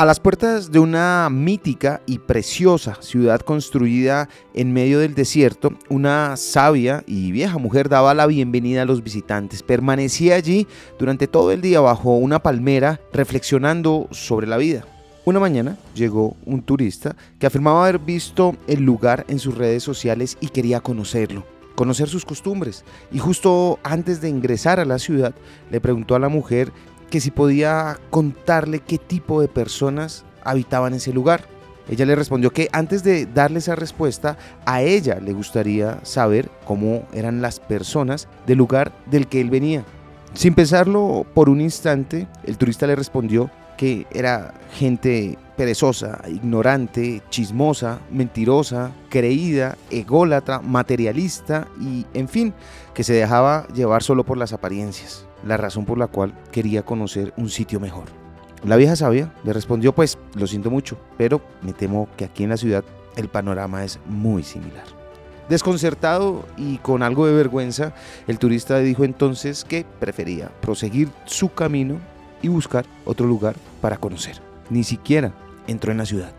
A las puertas de una mítica y preciosa ciudad construida en medio del desierto, una sabia y vieja mujer daba la bienvenida a los visitantes. Permanecía allí durante todo el día bajo una palmera reflexionando sobre la vida. Una mañana llegó un turista que afirmaba haber visto el lugar en sus redes sociales y quería conocerlo, conocer sus costumbres. Y justo antes de ingresar a la ciudad le preguntó a la mujer que si podía contarle qué tipo de personas habitaban ese lugar. Ella le respondió que antes de darle esa respuesta, a ella le gustaría saber cómo eran las personas del lugar del que él venía. Sin pensarlo por un instante, el turista le respondió que era gente perezosa, ignorante, chismosa, mentirosa, creída, ególatra, materialista y, en fin, que se dejaba llevar solo por las apariencias la razón por la cual quería conocer un sitio mejor. La vieja sabia le respondió, pues lo siento mucho, pero me temo que aquí en la ciudad el panorama es muy similar. Desconcertado y con algo de vergüenza, el turista dijo entonces que prefería proseguir su camino y buscar otro lugar para conocer. Ni siquiera entró en la ciudad.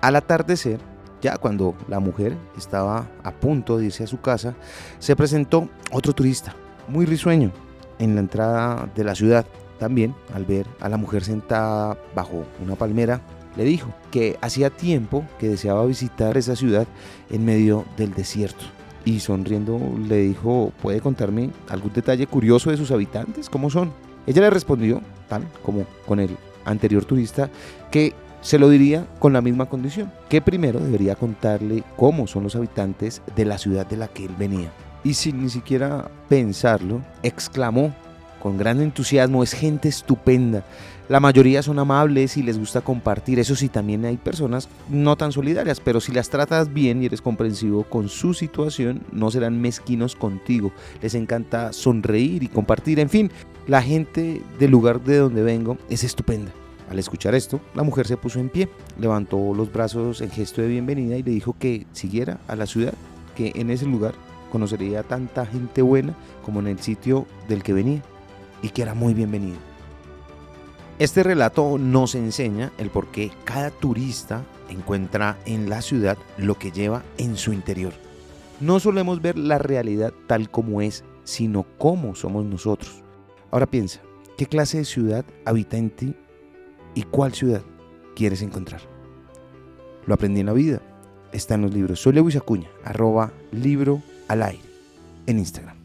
Al atardecer, ya cuando la mujer estaba a punto de irse a su casa, se presentó otro turista, muy risueño, en la entrada de la ciudad. También, al ver a la mujer sentada bajo una palmera, le dijo que hacía tiempo que deseaba visitar esa ciudad en medio del desierto. Y sonriendo le dijo, ¿puede contarme algún detalle curioso de sus habitantes? ¿Cómo son? Ella le respondió, tal como con el anterior turista, que se lo diría con la misma condición, que primero debería contarle cómo son los habitantes de la ciudad de la que él venía y sin ni siquiera pensarlo, exclamó con gran entusiasmo, es gente estupenda. La mayoría son amables y les gusta compartir. Eso sí, también hay personas no tan solidarias, pero si las tratas bien y eres comprensivo con su situación, no serán mezquinos contigo. Les encanta sonreír y compartir. En fin, la gente del lugar de donde vengo es estupenda. Al escuchar esto, la mujer se puso en pie, levantó los brazos en gesto de bienvenida y le dijo que siguiera a la ciudad, que en ese lugar conocería tanta gente buena como en el sitio del que venía y que era muy bienvenido. Este relato nos enseña el por qué cada turista encuentra en la ciudad lo que lleva en su interior. No solemos ver la realidad tal como es, sino cómo somos nosotros. Ahora piensa, ¿qué clase de ciudad habita en ti y cuál ciudad quieres encontrar? Lo aprendí en la vida, está en los libros. Soy Lewis Acuña, arroba libro al aire en Instagram.